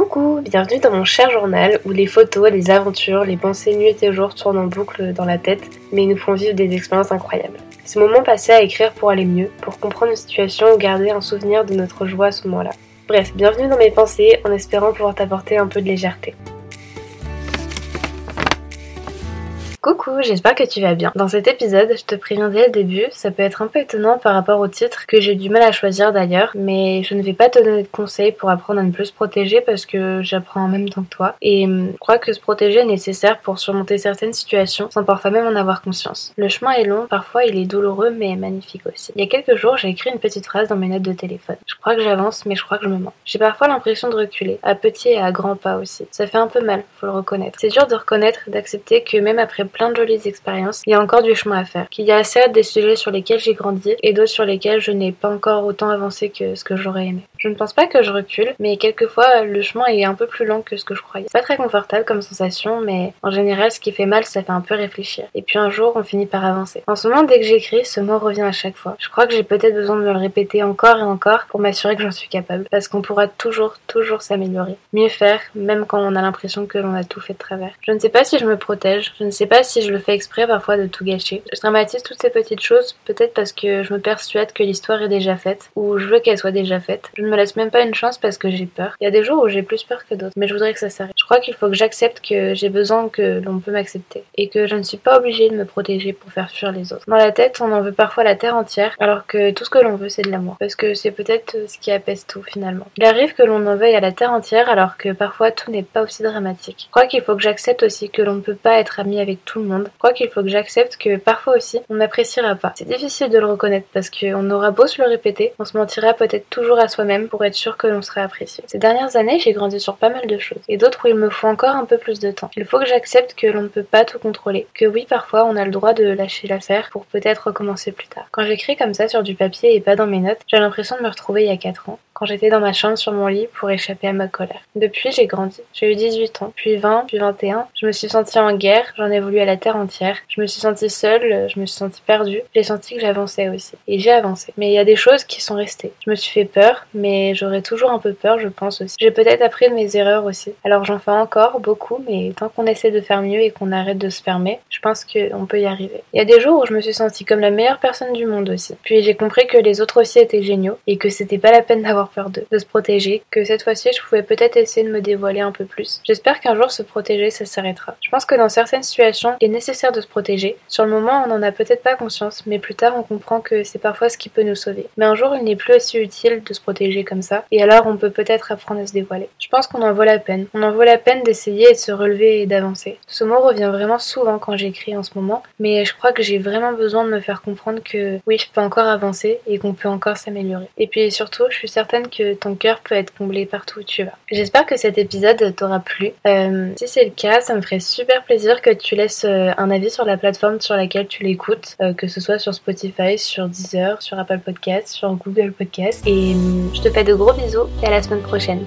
Coucou, bienvenue dans mon cher journal où les photos, les aventures, les pensées nuit et jour tournent en boucle dans la tête, mais nous font vivre des expériences incroyables. Ce moment passé à écrire pour aller mieux, pour comprendre une situation ou garder un souvenir de notre joie à ce moment-là. Bref, bienvenue dans mes pensées en espérant pouvoir t'apporter un peu de légèreté. Coucou, j'espère que tu vas bien. Dans cet épisode, je te préviens dès le début, ça peut être un peu étonnant par rapport au titre, que j'ai du mal à choisir d'ailleurs, mais je ne vais pas te donner de conseils pour apprendre à ne plus se protéger parce que j'apprends en même temps que toi. Et hum, je crois que se protéger est nécessaire pour surmonter certaines situations sans parfois même en avoir conscience. Le chemin est long, parfois il est douloureux mais magnifique aussi. Il y a quelques jours, j'ai écrit une petite phrase dans mes notes de téléphone. Je crois que j'avance, mais je crois que je me mens. J'ai parfois l'impression de reculer, à petit et à grands pas aussi. Ça fait un peu mal, faut le reconnaître. C'est dur de reconnaître d'accepter que même après plein de jolies expériences, il y a encore du chemin à faire. Qu'il y a certes des sujets sur lesquels j'ai grandi et d'autres sur lesquels je n'ai pas encore autant avancé que ce que j'aurais aimé. Je ne pense pas que je recule, mais quelquefois le chemin est un peu plus long que ce que je croyais. C'est pas très confortable comme sensation, mais en général ce qui fait mal ça fait un peu réfléchir. Et puis un jour on finit par avancer. En ce moment dès que j'écris, ce mot revient à chaque fois. Je crois que j'ai peut-être besoin de me le répéter encore et encore pour m'assurer que j'en suis capable. Parce qu'on pourra toujours, toujours s'améliorer. Mieux faire, même quand on a l'impression que l'on a tout fait de travers. Je ne sais pas si je me protège, je ne sais pas si je le fais exprès parfois de tout gâcher. Je dramatise toutes ces petites choses, peut-être parce que je me persuade que l'histoire est déjà faite, ou je veux qu'elle soit déjà faite. Me laisse même pas une chance parce que j'ai peur. Il y a des jours où j'ai plus peur que d'autres, mais je voudrais que ça s'arrête. Crois qu'il faut que j'accepte que j'ai besoin que l'on peut m'accepter, et que je ne suis pas obligée de me protéger pour faire fuir les autres. Dans la tête, on en veut parfois la terre entière, alors que tout ce que l'on veut c'est de l'amour, parce que c'est peut-être ce qui apaise tout finalement. Il arrive que l'on en veuille à la terre entière, alors que parfois tout n'est pas aussi dramatique. Je crois qu'il faut que j'accepte aussi que l'on ne peut pas être ami avec tout le monde. Je crois qu'il faut que j'accepte que parfois aussi on n'appréciera pas. C'est difficile de le reconnaître parce qu'on aura beau se le répéter, on se mentira peut-être toujours à soi-même pour être sûr que l'on sera apprécié. Ces dernières années, j'ai grandi sur pas mal de choses et d'autres où il me faut encore un peu plus de temps. Il faut que j'accepte que l'on ne peut pas tout contrôler, que oui, parfois on a le droit de lâcher l'affaire pour peut-être recommencer plus tard. Quand j'écris comme ça sur du papier et pas dans mes notes, j'ai l'impression de me retrouver il y a 4 ans, quand j'étais dans ma chambre sur mon lit pour échapper à ma colère. Depuis, j'ai grandi. J'ai eu 18 ans, puis 20, puis 21. Je me suis sentie en guerre, j'en ai voulu à la terre entière. Je me suis sentie seule, je me suis sentie perdue. J'ai senti que j'avançais aussi. Et j'ai avancé. Mais il y a des choses qui sont restées. Je me suis fait peur, mais j'aurais toujours un peu peur, je pense aussi. J'ai peut-être appris de mes erreurs aussi. Alors j'en fais encore beaucoup, mais tant qu'on essaie de faire mieux et qu'on arrête de se fermer, je pense qu'on peut y arriver. Il y a des jours où je me suis sentie comme la meilleure personne du monde aussi. Puis j'ai compris que les autres aussi étaient géniaux et que c'était pas la peine d'avoir de se protéger, que cette fois-ci je pouvais peut-être essayer de me dévoiler un peu plus. J'espère qu'un jour se protéger ça s'arrêtera. Je pense que dans certaines situations, il est nécessaire de se protéger. Sur le moment, on n'en a peut-être pas conscience, mais plus tard on comprend que c'est parfois ce qui peut nous sauver. Mais un jour, il n'est plus aussi utile de se protéger comme ça, et alors on peut peut-être apprendre à se dévoiler. Je pense qu'on en vaut la peine. On en vaut la peine d'essayer et de se relever et d'avancer. Ce mot revient vraiment souvent quand j'écris en ce moment, mais je crois que j'ai vraiment besoin de me faire comprendre que oui, je peux encore avancer et qu'on peut encore s'améliorer. Et puis surtout, je suis certaine que ton cœur peut être comblé partout où tu vas. J'espère que cet épisode t'aura plu. Euh, si c'est le cas, ça me ferait super plaisir que tu laisses euh, un avis sur la plateforme sur laquelle tu l'écoutes, euh, que ce soit sur Spotify, sur Deezer, sur Apple Podcasts, sur Google Podcasts. Et je te fais de gros bisous et à la semaine prochaine.